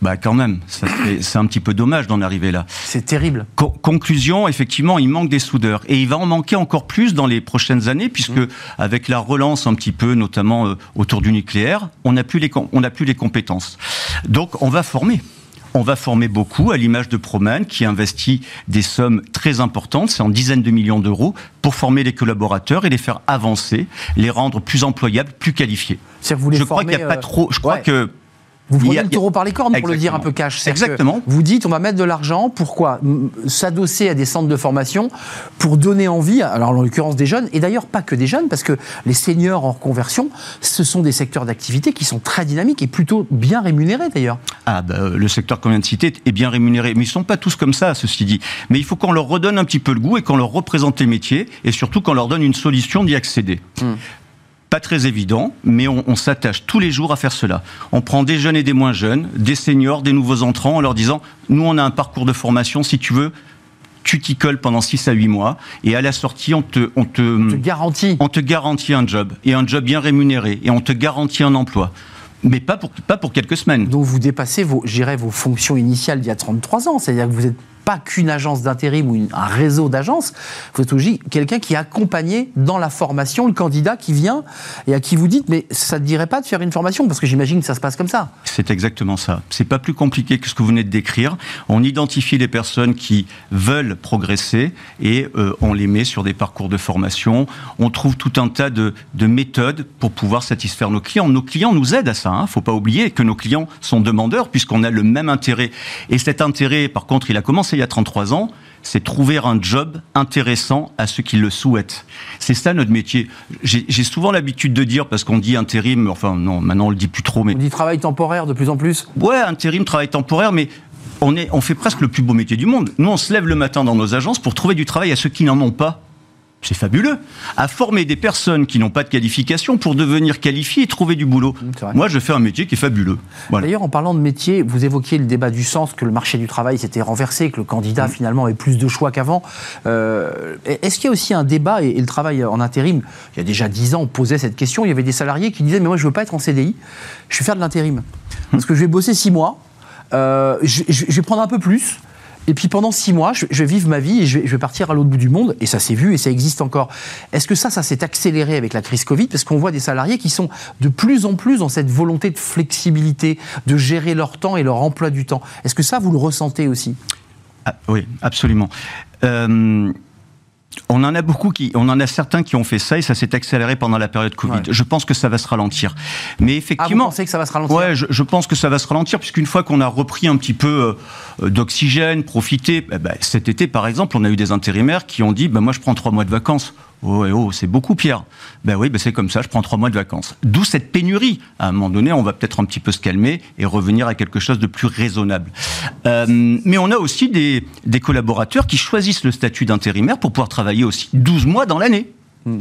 Bah quand même, c'est un petit peu dommage d'en arriver là. C'est terrible. conclusion, effectivement, il manque des soudeurs et il va en manquer encore plus dans les prochaines années puisque mmh. avec la relance un petit peu, notamment euh, autour du nucléaire, on n'a plus les on n'a plus les compétences. Donc on va former. On va former beaucoup, à l'image de Proman, qui investit des sommes très importantes, c'est en dizaines de millions d'euros, pour former les collaborateurs et les faire avancer, les rendre plus employables, plus qualifiés. je crois qu'il n'y a pas euh, trop. Je crois que Vous prenez a- le taureau par les cornes pour le dire un peu cash. Exactement. Vous dites, on va mettre de l'argent. Pourquoi S'adosser à des centres de formation pour donner envie, alors en l'occurrence des jeunes, et d'ailleurs pas que des jeunes, parce que les seniors en reconversion, ce sont des secteurs d'activité qui sont très dynamiques et plutôt bien rémunérés d'ailleurs. Ah, bah, euh, le secteur qu'on vient de citer est bien rémunéré. Mais ils ne sont pas tous comme ça, ceci dit. Mais il faut qu'on leur redonne un petit peu le goût et qu'on leur représente les métiers et surtout qu'on leur donne une solution d'y accéder. Pas très évident, mais on, on s'attache tous les jours à faire cela. On prend des jeunes et des moins jeunes, des seniors, des nouveaux entrants, en leur disant Nous, on a un parcours de formation, si tu veux, tu t'y colles pendant 6 à 8 mois, et à la sortie, on te, on te, Je garantis. on te garantit un job, et un job bien rémunéré, et on te garantit un emploi. Mais pas pour, pas pour quelques semaines. Donc vous dépassez vos, vos fonctions initiales d'il y a 33 ans. C'est-à-dire que vous n'êtes pas qu'une agence d'intérim ou un réseau d'agences. Vous êtes aussi quelqu'un qui accompagnait dans la formation le candidat qui vient et à qui vous dites mais ça ne dirait pas de faire une formation parce que j'imagine que ça se passe comme ça. C'est exactement ça. C'est pas plus compliqué que ce que vous venez de décrire. On identifie les personnes qui veulent progresser et euh, on les met sur des parcours de formation. On trouve tout un tas de, de méthodes pour pouvoir satisfaire nos clients. Nos clients nous aident à ça. Hein. Faut pas oublier que nos clients sont demandeurs puisqu'on a le même intérêt. Et cet intérêt, par contre, il a commencé il y a 33 ans. C'est trouver un job intéressant à ceux qui le souhaitent. C'est ça notre métier. J'ai souvent l'habitude de dire, parce qu'on dit intérim, enfin non, maintenant on le dit plus trop, mais On dit travail temporaire de plus en plus. Ouais, intérim, travail temporaire, mais on, est, on fait presque le plus beau métier du monde. Nous, on se lève le matin dans nos agences pour trouver du travail à ceux qui n'en ont pas. C'est fabuleux. À former des personnes qui n'ont pas de qualification pour devenir qualifiées et trouver du boulot. vrai. Moi, je fais un métier qui est fabuleux. Voilà. D'ailleurs, en parlant de métier, vous évoquiez le débat du sens, que le marché du travail s'était renversé, que le candidat Mm. finalement avait plus de choix qu'avant. Euh, Est-ce qu'il y a aussi un débat, et, le travail en intérim, il y a déjà 10 ans, on posait cette question, il y avait des salariés qui disaient, mais moi je veux pas être en CDI, je vais faire de l'intérim. Parce que je vais bosser 6 mois, euh, je, je- je vais prendre un peu plus, et puis pendant 6 mois, je, vais vivre ma vie et je vais, je vais partir à l'autre bout du monde, et ça s'est vu et ça existe encore. Est-ce que ça, ça s'est accéléré avec la crise Covid? Parce qu'on voit des salariés qui sont de plus en plus dans cette volonté de flexibilité, de gérer leur temps et leur emploi du temps. Est-ce que ça, vous le ressentez aussi? Ah, oui, absolument. Euh, on en a beaucoup qui, on en a certains qui ont fait ça et ça s'est accéléré pendant la période Covid. Ouais. Je pense que ça va se ralentir. Mais Ah, vous effectivement, pensez que ça va se ralentir Ouais, je, je pense que ça va se ralentir, puisqu'une fois qu'on a repris un petit peu euh, d'oxygène, profité, eh ben, cet été par exemple, on a eu des intérimaires qui ont dit bah, Moi je prends trois mois de vacances. Oh, eh oh c'est beaucoup, Pierre. Ben oui, ben c'est comme ça, je prends trois mois de vacances. D'où cette pénurie. À un moment donné, on va peut-être un petit peu se calmer et revenir à quelque chose de plus raisonnable. Euh, mais on a aussi des, des collaborateurs qui choisissent le statut d'intérimaire pour pouvoir travailler aussi 12 mois dans l'année.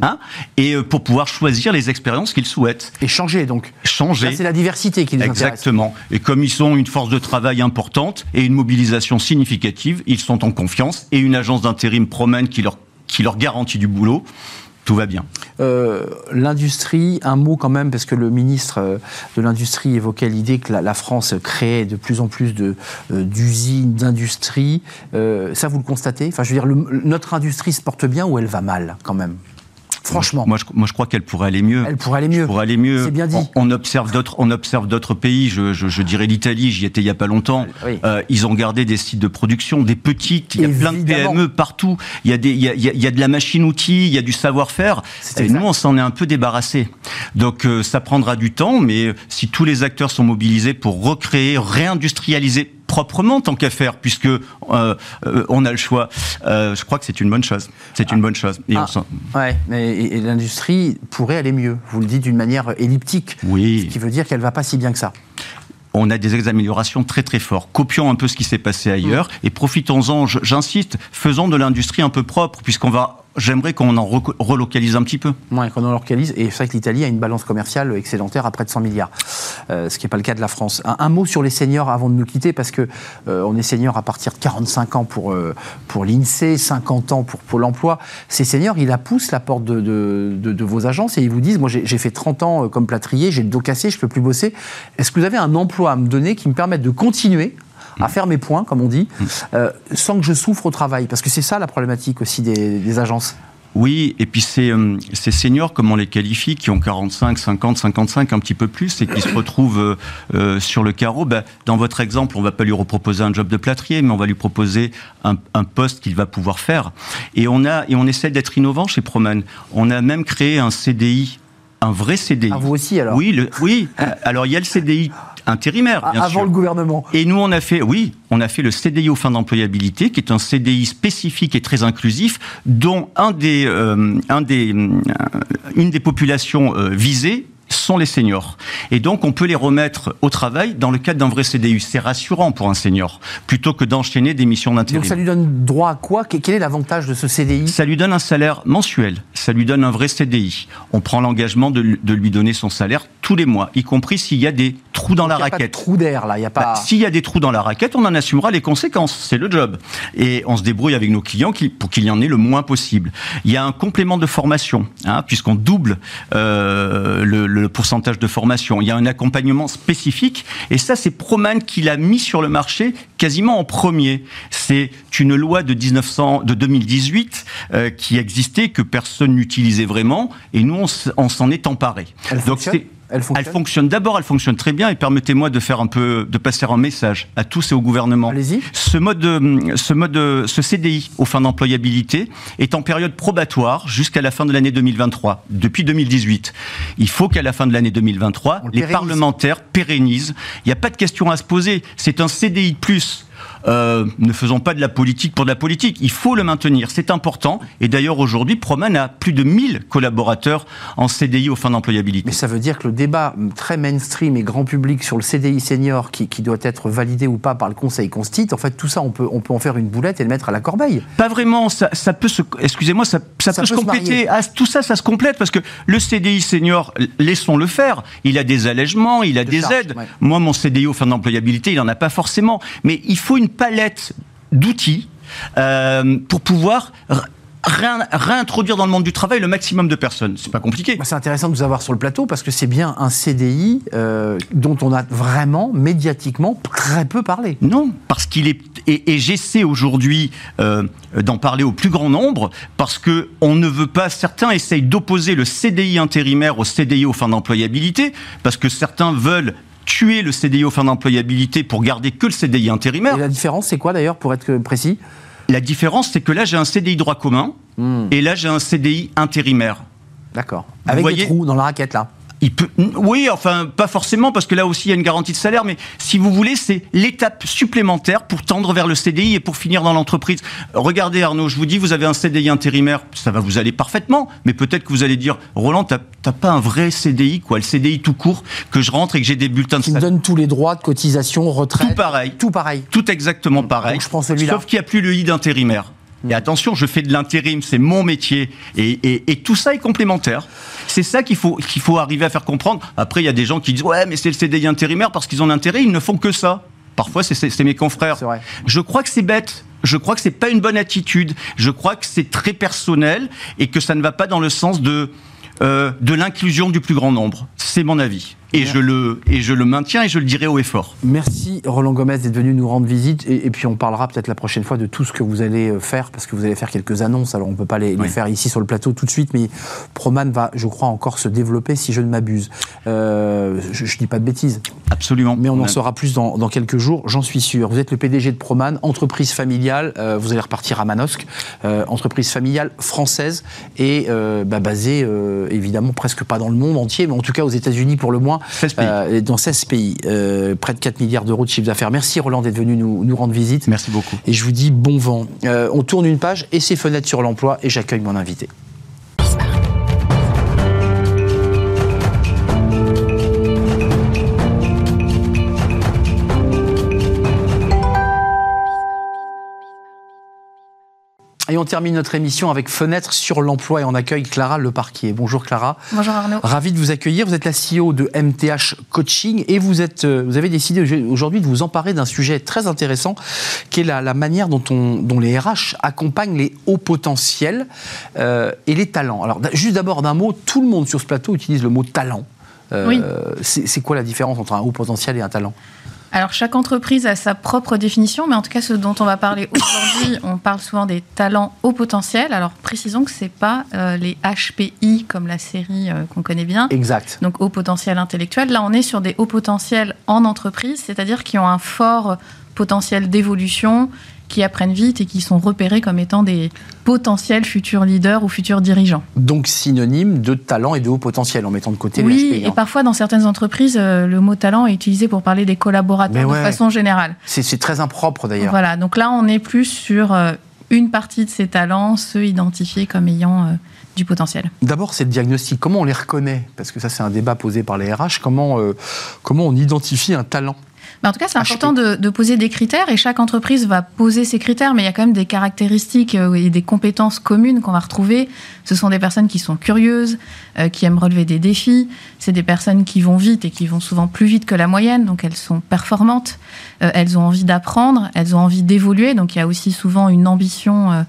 Hein, et euh, pour pouvoir choisir les expériences qu'ils souhaitent. Et changer donc. Changer. C'est la diversité qui les intéresse. Exactement. Et comme ils sont une force de travail importante et une mobilisation significative, ils sont en confiance et une agence d'intérim promène qui leur, qui leur garantit du boulot. Tout va bien. Euh, L'industrie, un mot quand même, parce que le ministre euh, de l'Industrie évoquait l'idée que la, France créait de plus en plus euh, d'usines, d'industries. Ça, vous le constatez? Enfin, je notre industrie se porte bien ou elle va mal, quand même? Franchement, Moi, je, moi, je crois qu'elle pourrait aller mieux. elle pourrait aller mieux. pourrait aller mieux. C'est bien dit. On, on observe d'autres, on observe d'autres pays. Je, je- je dirais l'Italie. J'y étais il y a pas longtemps. Oui. Euh, ils ont gardé des sites de production, des petites. Il y a plein de. PME partout. Il y a des, il y a, il y a- de la machine-outil. Il y a du savoir-faire. Et exact. nous, on s'en est un peu débarrassé. Donc, euh, ça prendra du temps, mais si tous les acteurs sont mobilisés pour recréer, réindustrialiser proprement tant qu'à faire, puisque euh, euh, on a le choix. euh, je crois que c'est une bonne chose. C'est une bonne chose. Et Ah, s'en- ouais, mais et, et l'industrie pourrait aller mieux. Vous le dites d'une manière elliptique. Oui. Ce qui veut dire qu'elle va pas si bien que ça. on a des améliorations très très fortes. Copions un peu ce qui s'est passé ailleurs et profitons-en, j'insiste, faisons de l'industrie un peu propre, puisqu'on va, j'aimerais qu'on en relocalise un petit peu. Ouais, qu'on en localise. Et c'est vrai que l'Italie a une balance commerciale excédentaire à près de 100 milliards, Euh, ce qui n'est pas le cas de la France. Un, mot sur les seniors avant de nous quitter, parce que euh, on est senior à partir de 45 ans pour, euh, pour l'INSEE, 50 ans pour Pôle emploi. Ces seniors, ils la poussent la porte de, de, vos agences et ils vous disent, moi j'ai fait 30 ans euh, comme plâtrier, j'ai le dos cassé, je peux plus bosser. Est-ce que vous avez un emploi à me donner qui me permette de continuer à faire mes points, comme on dit, euh, sans que je souffre au travail Parce que c'est ça la problématique aussi des, des agences. Oui, et puis ces, euh, ces seniors, comme on les qualifie, qui ont 45, 50, 55, un petit peu plus, et qui se retrouvent euh, euh, sur le carreau, bah, dans votre exemple, on va pas lui reproposer un job de plâtrier, mais on va lui proposer un, un poste qu'il va pouvoir faire. Et on, a, et on essaie d'être innovant chez Proman. On a même créé un CDI, un vrai CDI. À vous aussi alors Oui, le, oui. Alors il y a le CDI intérimaire, bien Avant sûr. le gouvernement. Et nous, on a fait, oui, on a fait le CDI aux fins d'employabilité, qui est un CDI spécifique et très inclusif, dont un des, euh, un des, euh, une des populations euh, visées sont les seniors. Et donc, on peut les remettre au travail dans le cadre d'un vrai CDI. C'est rassurant pour un senior, plutôt que d'enchaîner des missions Donc d'intérim. ça lui donne droit à quoi? Que- Quel est l'avantage de ce CDI Ça lui donne un salaire mensuel, ça lui donne un vrai CDI. On prend l'engagement de, lui- de lui donner son salaire tous les mois, y compris s'il y a des trous dans la n'y a pas de raquette. trou d'air là, il n'y a Bah, pas... S'il y a des trous dans la raquette, on en assumera les conséquences. C'est le job. Et on se débrouille avec nos clients pour qu'il y en ait le moins possible. Il y a un complément de formation, hein, puisqu'on double euh, le, le pourcentage de formation. Il y a un accompagnement spécifique. Et ça, c'est Proman qui l'a mis sur le marché quasiment en premier. C'est une loi de, 1900, de 2018 euh, qui existait, que personne n'utilisait vraiment. Et nous, on s'en est emparé. Elle fonctionne? c'est- Elle fonctionne elle fonctionne d'abord, elle fonctionne très bien et permettez-moi de faire un peu, de passer un message à tous et au gouvernement. Allez-y. Ce mode, de- ce mode, de- ce CDI aux fins d'employabilité est en période probatoire jusqu'à la fin de l'année 2023, depuis 2018. Il faut qu'à la fin de l'année 2023, On le les parlementaires pérennisent. Il n'y a pas de question à se poser. C'est un CDI de plus. Euh, ne faisons pas de la politique pour de la politique. Il faut le maintenir, c'est important. Et d'ailleurs, aujourd'hui, Proman a plus de 1000 collaborateurs en CDI aux fins d'employabilité. Mais ça veut dire que le débat très mainstream et grand public sur le CDI senior qui, qui doit être validé ou pas par le Conseil Constit, en fait, tout ça, on peut, on peut en faire une boulette et le mettre à la corbeille. Pas vraiment, ça, ça peut se, excusez-moi, ça, ça Ça peut, se peut se marier. compléter. Ah, tout ça, ça se complète parce que le CDI senior, laissons-le faire. Il a des allègements, il a De des aides. ouais. Moi, mon CDI aux fins d'employabilité, il en a pas forcément. Mais il faut une palette d'outils euh, pour pouvoir réintroduire dans le monde du travail le maximum de personnes. C'est pas compliqué. Bah, C'est intéressant de vous avoir sur le plateau parce que c'est bien un CDI euh, dont on a vraiment, médiatiquement, très peu parlé. Non, parce qu'il est et, et j'essaie aujourd'hui euh, d'en parler au plus grand nombre parce que on ne veut pas. Certains essayent d'opposer le CDI intérimaire au CDI aux fins d'employabilité parce que certains veulent tuer le CDI aux fins d'employabilité pour garder que le CDI intérimaire. Et la différence, c'est quoi d'ailleurs, pour être précis? La différence, c'est que là j'ai un CDI droit commun et là j'ai un CDI intérimaire. D'accord. Avec des trous dans la raquette, là. Il peut, oui, enfin, pas forcément, parce que là aussi, il y a une garantie de salaire, mais si vous voulez, c'est l'étape supplémentaire pour tendre vers le CDI et pour finir dans l'entreprise. Regardez, Arnaud, je vous dis, vous avez un CDI intérimaire, ça va vous aller parfaitement, mais peut-être que vous allez dire, Roland, t'as pas un vrai CDI, quoi, le CDI tout court, que je rentre et que j'ai des bulletins de Qui me salaire. donne tous les droits de cotisation, retraite. Tout pareil. Tout pareil. Tout exactement pareil. Donc, je prends celui-là. Sauf qu'il n'y a plus le i d'intérimaire. Et attention, je fais de l'intérim, c'est mon métier. Et, et- et tout ça est complémentaire. C'est ça qu'il faut, qu'il faut arriver à faire comprendre. Après, il y a des gens qui disent Ouais, mais c'est le CDI intérimaire parce qu'ils ont l'intérêt, ils ne font que ça. Parfois, c'est- mes confrères. Vrai. Je crois que c'est bête. Je crois que c'est pas une bonne attitude. Je crois que c'est très personnel et que ça ne va pas dans le sens de, euh, de l'inclusion du plus grand nombre. C'est mon avis. Et je, le, et je le maintiens et je le dirai haut et fort. Merci Roland Gomez d'être venu nous rendre visite et, et puis on parlera peut-être la prochaine fois de tout ce que vous allez euh, faire parce que vous allez faire quelques annonces alors on peut pas les, les Oui. faire ici sur le plateau tout de suite mais Proman va je crois encore se développer si je ne m'abuse. Euh, je, je dis pas de bêtises Absolument. mais on en saura plus dans, dans quelques jours j'en suis sûr. Vous êtes le PDG de Proman, entreprise familiale, euh, vous allez repartir à Manosque, euh, entreprise familiale française et bah, basée évidemment presque pas dans le monde entier mais en tout cas aux États-Unis pour le moins 16 pays. euh, dans 16 pays, euh, près de 4 milliards d'euros de chiffre d'affaires. Merci Roland d'être venu nous, nous rendre visite. Merci beaucoup. Et je vous dis bon vent. Euh, on tourne une page et ses fenêtres sur l'emploi et j'accueille mon invité. Et on termine notre émission avec Fenêtre sur l'emploi et on accueille Clara Leparquier. Bonjour Clara. Bonjour Arnaud. Ravi de vous accueillir. Vous êtes la CEO de MTH Coaching et vous, êtes, euh, vous avez décidé aujourd'hui de vous emparer d'un sujet très intéressant qui est la, la manière dont, on, dont les RH accompagnent les hauts potentiels euh, et les talents. Alors, juste d'abord d'un mot, tout le monde sur ce plateau utilise le mot talent. Euh, Oui. c'est quoi la différence entre un haut potentiel et un talent? Alors chaque entreprise a sa propre définition, mais en tout cas ce dont on va parler aujourd'hui, on parle souvent des talents au potentiel. Alors précisons que c'est pas euh, les HPI comme la série euh, qu'on connaît bien. Exact. Donc haut potentiel intellectuel. Là on est sur des hauts potentiels en entreprise, c'est-à-dire qui ont un fort potentiel d'évolution qui apprennent vite et qui sont repérés comme étant des potentiels futurs leaders ou futurs dirigeants. Donc synonyme de talent et de haut potentiel en mettant de côté oui, les HP. et parfois dans certaines entreprises, euh, le mot talent est utilisé pour parler des collaborateurs ouais. de façon générale. C'est très impropre d'ailleurs. Voilà, donc là on est plus sur euh, une partie de ces talents, ceux identifiés comme ayant euh, du potentiel. D'abord, c'est le diagnostic. Comment on les reconnaît? Parce que ça, c'est un débat posé par les RH. Comment, euh, comment on identifie un talent? Mais en tout cas, c'est HP. important de, de poser des critères et chaque entreprise va poser ses critères, mais il y a quand même des caractéristiques euh, et des compétences communes qu'on va retrouver. Ce sont des personnes qui sont curieuses, euh, qui aiment relever des défis. C'est des personnes qui vont vite et qui vont souvent plus vite que la moyenne, donc elles sont performantes. Euh, elles ont envie d'apprendre, elles ont envie d'évoluer, donc il y a aussi souvent une ambition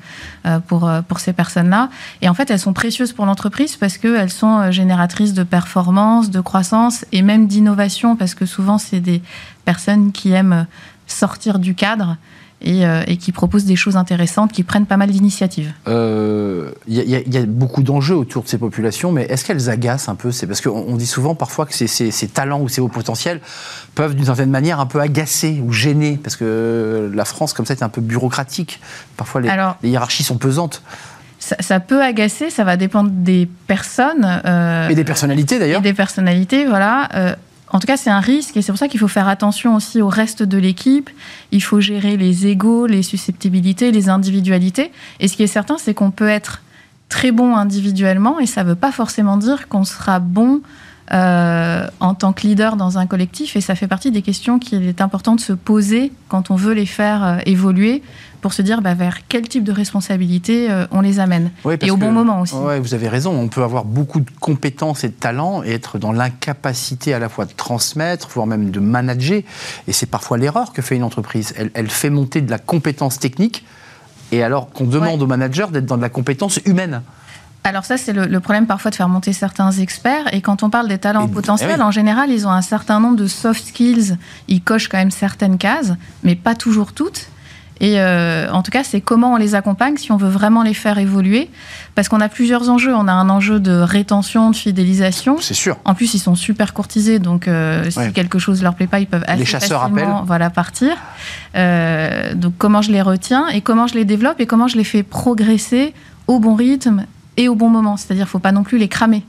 euh, pour, pour ces personnes-là. Et en fait, elles sont précieuses pour l'entreprise parce qu'elles sont génératrices de performance, de croissance et même d'innovation, parce que souvent, c'est des personnes qui aiment sortir du cadre et, euh, et qui proposent des choses intéressantes, qui prennent pas mal d'initiatives. Euh, Il y, a- il y a- il y a beaucoup d'enjeux autour de ces populations, mais est-ce qu'elles agacent un peu C'est parce qu'on on dit souvent parfois que ces, ces- ces talents ou ces hauts potentiels peuvent d'une certaine manière un peu agacer ou gêner, parce que la France, comme ça, est un peu bureaucratique. Parfois, les, Alors- les hiérarchies sont pesantes. Ça, ça peut agacer, ça va dépendre des personnes. euh, Et des personnalités et d'ailleurs. des personnalités, voilà. En tout cas, c'est un risque et c'est pour ça qu'il faut faire attention aussi au reste de l'équipe. Il faut gérer les égaux, les susceptibilités, les individualités. Et ce qui est certain, c'est qu'on peut être très bon individuellement et ça ne veut pas forcément dire qu'on sera bon euh, en tant que leader dans un collectif. Et ça fait partie des questions qu'il est important de se poser quand on veut les faire euh, évoluer pour se dire bah, vers quel type de responsabilité euh, on les amène. Oui, Et au que- bon moment aussi. Ouais, vous avez raison. On peut avoir beaucoup de compétences et de talents et être dans l'incapacité à la fois de transmettre, voire même de manager. Et c'est parfois l'erreur que fait une entreprise. Elle, elle fait monter de la compétence technique, et alors qu'on demande Ouais. au manager d'être dans de la compétence humaine. Alors ça, c'est le, le problème parfois de faire monter certains experts. Et quand on parle des talents Et- potentiels, eh oui. en général, ils ont un certain nombre de soft skills. Ils cochent quand même certaines cases, mais pas toujours toutes. Et euh, en tout cas, c'est comment on les accompagne si on veut vraiment les faire évoluer. Parce qu'on a plusieurs enjeux. On a un enjeu de rétention, de fidélisation. C'est sûr. En plus, ils sont super courtisés, donc euh, si Ouais. quelque chose leur plaît pas, ils peuvent assez Les chasseurs facilement, appellent. voilà, partir. Euh, donc comment je les retiens et comment je les développe et comment je les fais progresser au bon rythme et au bon moment. C'est-à-dire, faut pas non plus les cramer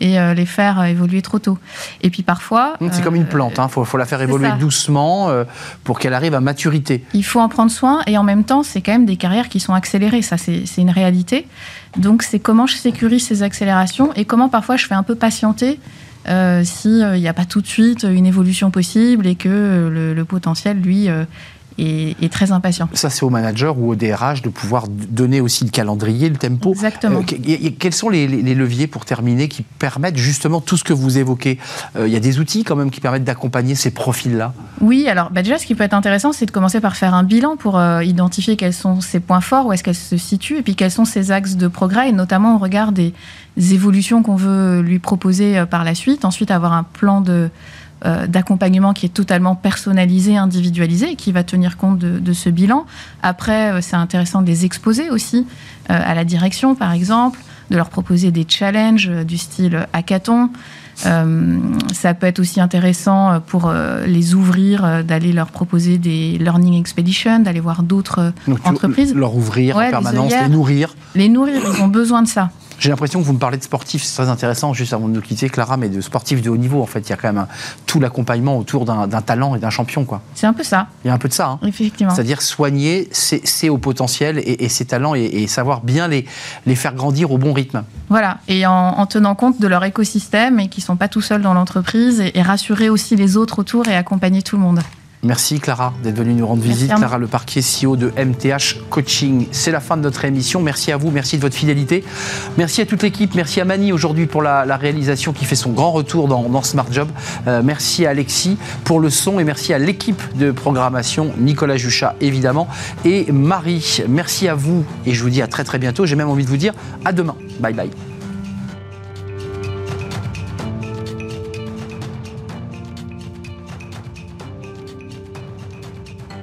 et euh, les faire euh, évoluer trop tôt. Et puis parfois, C'est euh, comme une plante. Il faut, faut la faire évoluer ça. doucement euh, pour qu'elle arrive à maturité. Il faut en prendre soin et en même temps, c'est quand même des carrières qui sont accélérées. Ça, c'est une réalité. Donc, c'est comment je sécurise ces accélérations et comment parfois je fais un peu patienter euh, s'il n'y a pas tout de suite une évolution possible et que euh, le, le potentiel, lui, euh, est très impatient. Ça, c'est au manager ou au DRH de pouvoir donner aussi le calendrier, le tempo. Exactement. Euh, quels sont les, les- les leviers pour terminer qui permettent justement tout ce que vous évoquez? Euh, Il y a des outils quand même qui permettent d'accompagner ces profils-là? Oui, alors bah déjà, ce qui peut être intéressant, c'est de commencer par faire un bilan pour euh, identifier quels sont ses points forts, où est-ce qu'elle se situe, et puis quels sont ses axes de progrès, et notamment au regard des évolutions qu'on veut lui proposer euh, par la suite. Ensuite, avoir un plan de euh, d'accompagnement qui est totalement personnalisé, individualisé, et qui va tenir compte de, de ce bilan. Après, euh, c'est intéressant de les exposer aussi euh, à la direction, par exemple, de leur proposer des challenges du style hackathon. Euh, ça peut être aussi intéressant pour euh, les ouvrir, euh, d'aller leur proposer des learning expeditions, d'aller voir d'autres entreprises. Leur ouvrir Ouais, en permanence, les nourrir. Les nourrir, ils ont besoin de ça. J'ai l'impression que vous me parlez de sportifs, c'est très intéressant, juste avant de nous quitter, Clara, mais de sportifs de haut niveau, en fait. Il y a quand même un- tout l'accompagnement autour d'un talent et d'un champion, quoi. C'est un peu ça, Il y a un peu de ça, hein. effectivement. C'est-à-dire soigner ses, ses hauts potentiels et, et ses talents et, et savoir bien les, les faire grandir au bon rythme. Voilà, et en, en tenant compte de leur écosystème et qu'ils ne sont pas tout seuls dans l'entreprise, et, et rassurer aussi les autres autour et accompagner tout le monde. Merci Clara d'être venue nous rendre Merci visite. Clara Le Parquet, CEO de MTH Coaching. C'est la fin de notre émission. Merci à vous, merci de votre fidélité. Merci à toute l'équipe. Merci à Mani aujourd'hui pour la, la réalisation qui fait son grand retour dans, dans Smart Job. Euh, merci à Alexis pour le son et merci à l'équipe de programmation, Nicolas Juchat évidemment et Marie. Merci à vous et je vous dis à très très bientôt. J'ai même envie de vous dire à demain. Bye bye.